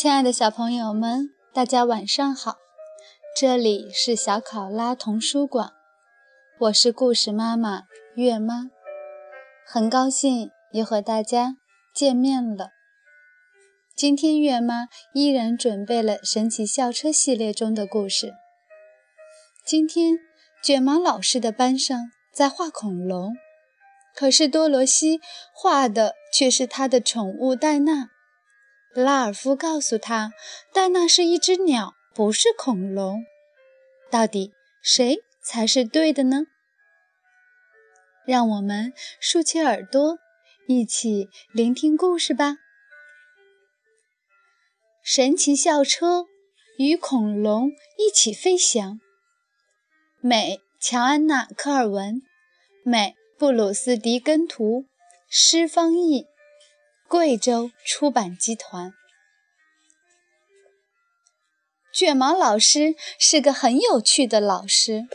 亲爱的小朋友们，大家晚上好！这里是小考拉童书馆，我是故事妈妈月妈，很高兴又和大家见面了。今天月妈依然准备了神奇校车系列中的故事。今天卷毛老师的班上在画恐龙，可是多罗西画的却是他的宠物戴娜。拉尔夫告诉他，戴娜是一只鸟，不是恐龙。到底谁才是对的呢？让我们竖起耳朵，一起聆听故事吧。神奇校车与恐龙一起飞翔。美，乔安娜·科尔文，美，布鲁斯·迪根图，诗方译。贵州出版集团。卷毛老师是个很有趣的老师，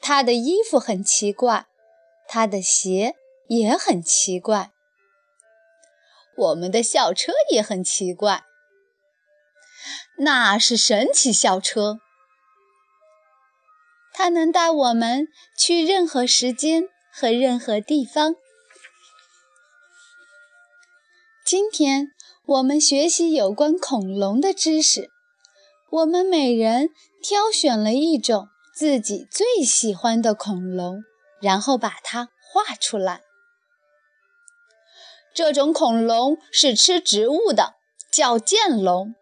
他的衣服很奇怪，他的鞋也很奇怪。我们的校车也很奇怪，那是神奇校车，它能带我们去任何时间和任何地方。今天我们学习有关恐龙的知识。我们每人挑选了一种自己最喜欢的恐龙，然后把它画出来。这种恐龙是吃植物的，叫剑龙。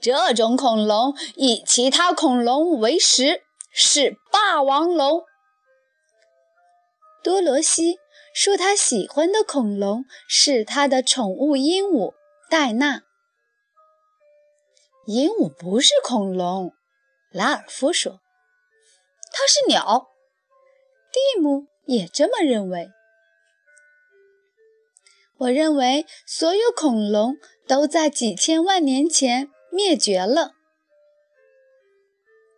这种恐龙以其他恐龙为食，是霸王龙。多罗西。说他喜欢的恐龙是他的宠物鹦鹉戴娜。鹦鹉不是恐龙，拉尔夫说，它是鸟。蒂姆也这么认为。我认为所有恐龙都在几千万年前灭绝了。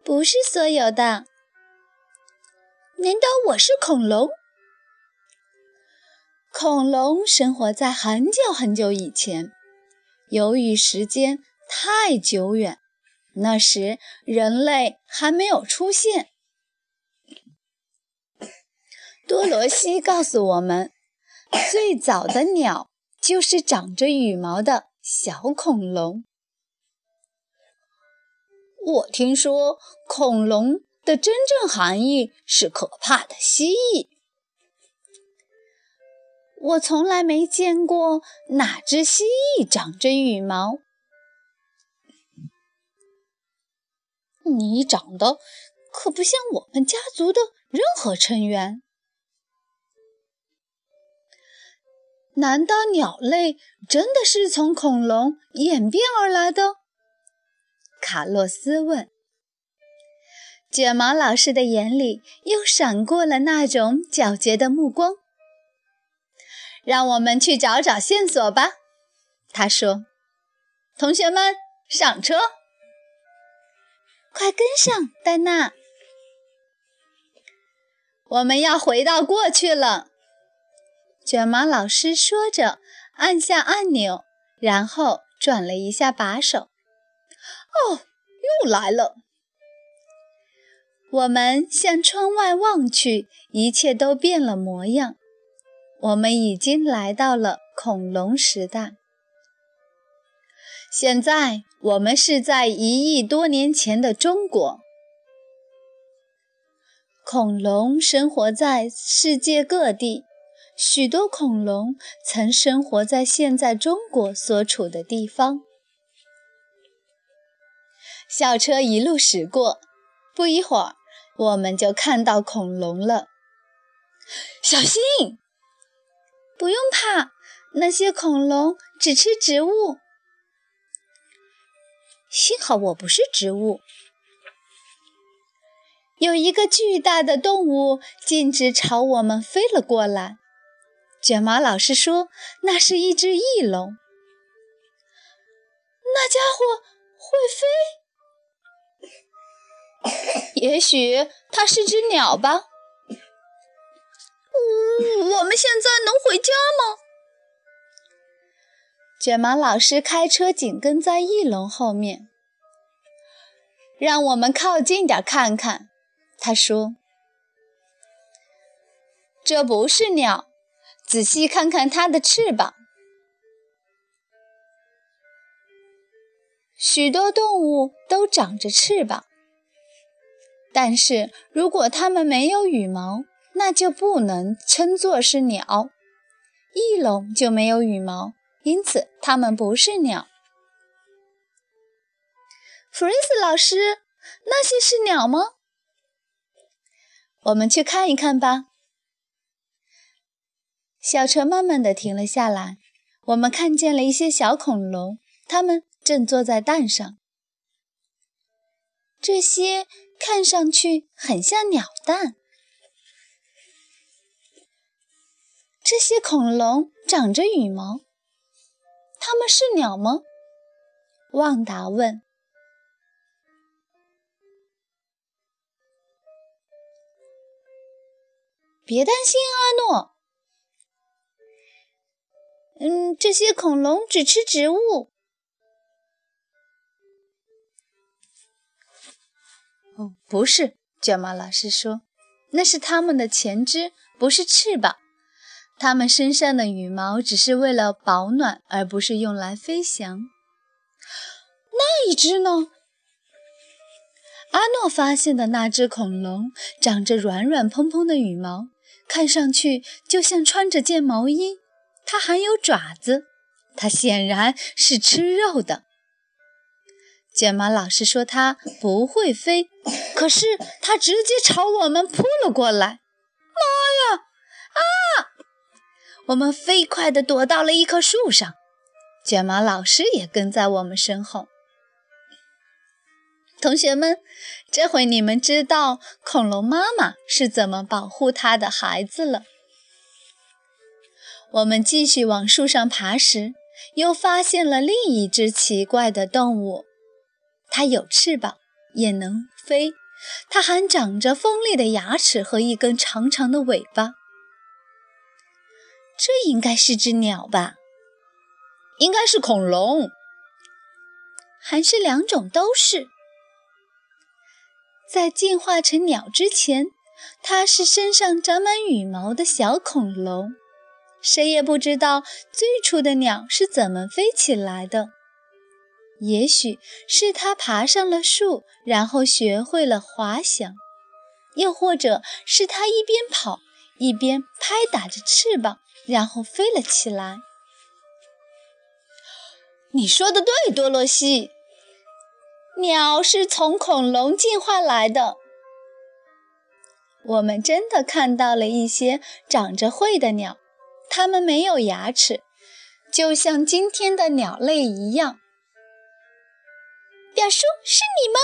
不是所有的。难道我是恐龙？恐龙生活在很久很久以前，由于时间太久远，那时人类还没有出现。多罗西告诉我们，最早的鸟就是长着羽毛的小恐龙。我听说，恐龙的真正含义是可怕的蜥蜴。我从来没见过哪只蜥蜴长着羽毛。你长得可不像我们家族的任何成员。难道鸟类真的是从恐龙演变而来的？卡洛斯问。卷毛老师的眼里又闪过了那种皎洁的目光。让我们去找找线索吧，他说：“同学们，上车，快跟上，戴娜，我们要回到过去了。”卷毛老师说着，按下按钮，然后转了一下把手。“哦，又来了！”我们向窗外望去，一切都变了模样。我们已经来到了恐龙时代。现在我们是在一亿多年前的中国。恐龙生活在世界各地，许多恐龙曾生活在现在中国所处的地方。校车一路驶过，不一会儿，我们就看到恐龙了。小心！不用怕，那些恐龙只吃植物。幸好我不是植物。有一个巨大的动物径直朝我们飞了过来。卷毛老师说，那是一只翼龙。那家伙会飞？也许它是只鸟吧。现在能回家吗？卷毛老师开车紧跟在翼龙后面，让我们靠近点看看。他说：“这不是鸟，仔细看看它的翅膀。许多动物都长着翅膀，但是如果它们没有羽毛，那就不能称作是鸟。翼龙就没有羽毛。”因此，它们不是鸟。弗瑞斯老师，那些是鸟吗？我们去看一看吧。小车慢慢的停了下来。我们看见了一些小恐龙，它们正坐在蛋上。这些看上去很像鸟蛋。这些恐龙长着羽毛。它们是鸟吗？旺达问。别担心，阿诺。嗯，这些恐龙只吃植物。哦，不是，卷毛老师说，那是它们的前肢，不是翅膀。它们身上的羽毛只是为了保暖，而不是用来飞翔。那一只呢？阿诺发现的那只恐龙长着软软蓬蓬的羽毛，看上去就像穿着件毛衣。它还有爪子，它显然是吃肉的。卷毛老师说它不会飞，可是它直接朝我们扑了过来。妈呀！啊！我们飞快地躲到了一棵树上，卷毛老师也跟在我们身后。同学们，这回你们知道恐龙妈妈是怎么保护它的孩子了。我们继续往树上爬时，又发现了另一只奇怪的动物。它有翅膀，也能飞，它还长着锋利的牙齿和一根长长的尾巴。这应该是只鸟吧？应该是恐龙，还是两种都是？在进化成鸟之前，它是身上长满羽毛的小恐龙。谁也不知道最初的鸟是怎么飞起来的。也许是它爬上了树，然后学会了滑翔；又或者是它一边跑一边拍打着翅膀。然后飞了起来。你说的对，多罗西。鸟是从恐龙进化来的。我们真的看到了一些长着喙的鸟，它们没有牙齿，就像今天的鸟类一样。表叔，是你吗？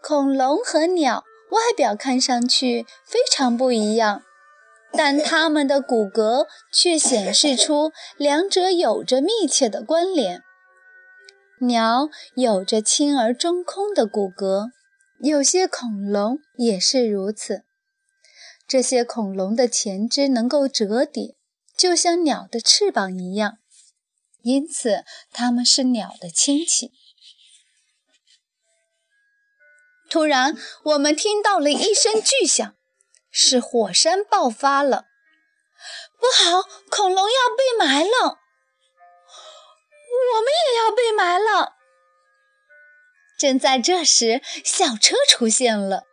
恐龙和鸟外表看上去非常不一样。但它们的骨骼却显示出两者有着密切的关联。鸟有着轻而中空的骨骼，有些恐龙也是如此。这些恐龙的前肢能够折叠，就像鸟的翅膀一样，因此它们是鸟的亲戚。突然，我们听到了一声巨响。是火山爆发了，不好！恐龙要被埋了，我们也要被埋了。正在这时，小车出现了，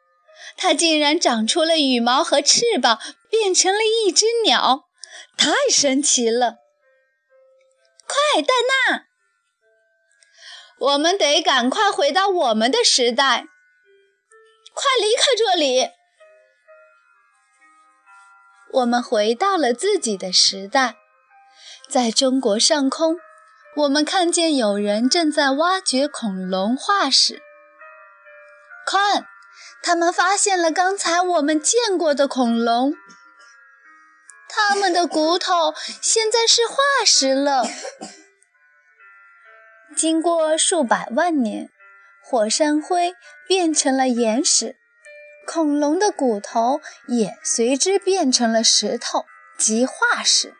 它竟然长出了羽毛和翅膀，变成了一只鸟，太神奇了！快，戴娜，我们得赶快回到我们的时代，快离开这里！我们回到了自己的时代，在中国上空，我们看见有人正在挖掘恐龙化石。看，他们发现了刚才我们见过的恐龙，他们的骨头现在是化石了。经过数百万年，火山灰变成了岩石。恐龙的骨头也随之变成了石头及化石，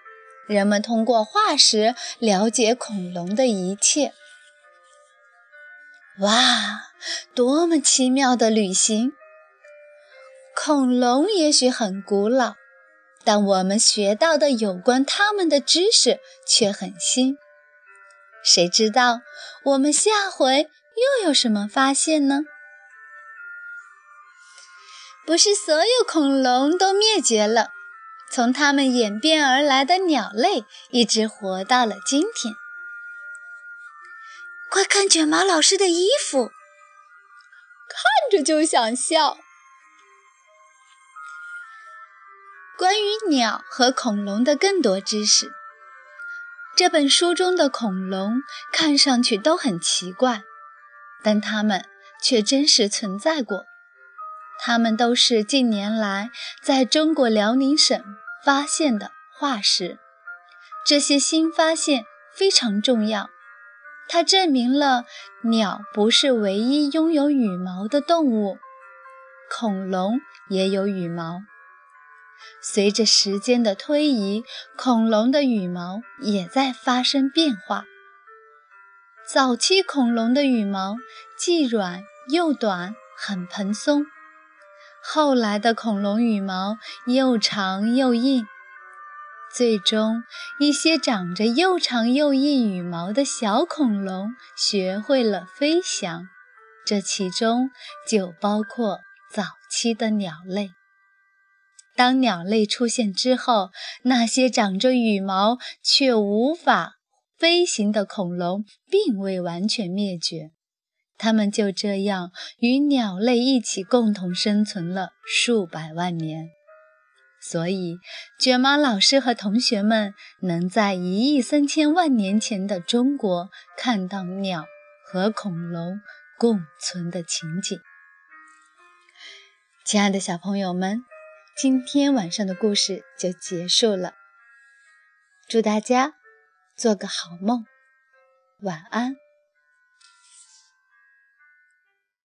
人们通过化石了解恐龙的一切。哇，多么奇妙的旅行！恐龙也许很古老，但我们学到的有关它们的知识却很新。谁知道我们下回又有什么发现呢？不是所有恐龙都灭绝了，从它们演变而来的鸟类一直活到了今天。快看卷毛老师的衣服，看着就想笑。关于鸟和恐龙的更多知识。这本书中的恐龙看上去都很奇怪，但它们却真实存在过。它们都是近年来在中国辽宁省发现的化石。这些新发现非常重要，它证明了鸟不是唯一拥有羽毛的动物，恐龙也有羽毛。随着时间的推移，恐龙的羽毛也在发生变化。早期恐龙的羽毛既软又短，很蓬松；后来的恐龙羽毛又长又硬。最终，一些长着又长又硬羽毛的小恐龙学会了飞翔，这其中就包括早期的鸟类。当鸟类出现之后，那些长着羽毛却无法飞行的恐龙并未完全灭绝，它们就这样与鸟类一起共同生存了数百万年。所以，卷毛老师和同学们能在一亿三千万年前的中国看到鸟和恐龙共存的情景。亲爱的小朋友们。今天晚上的故事就结束了，祝大家做个好梦，晚安。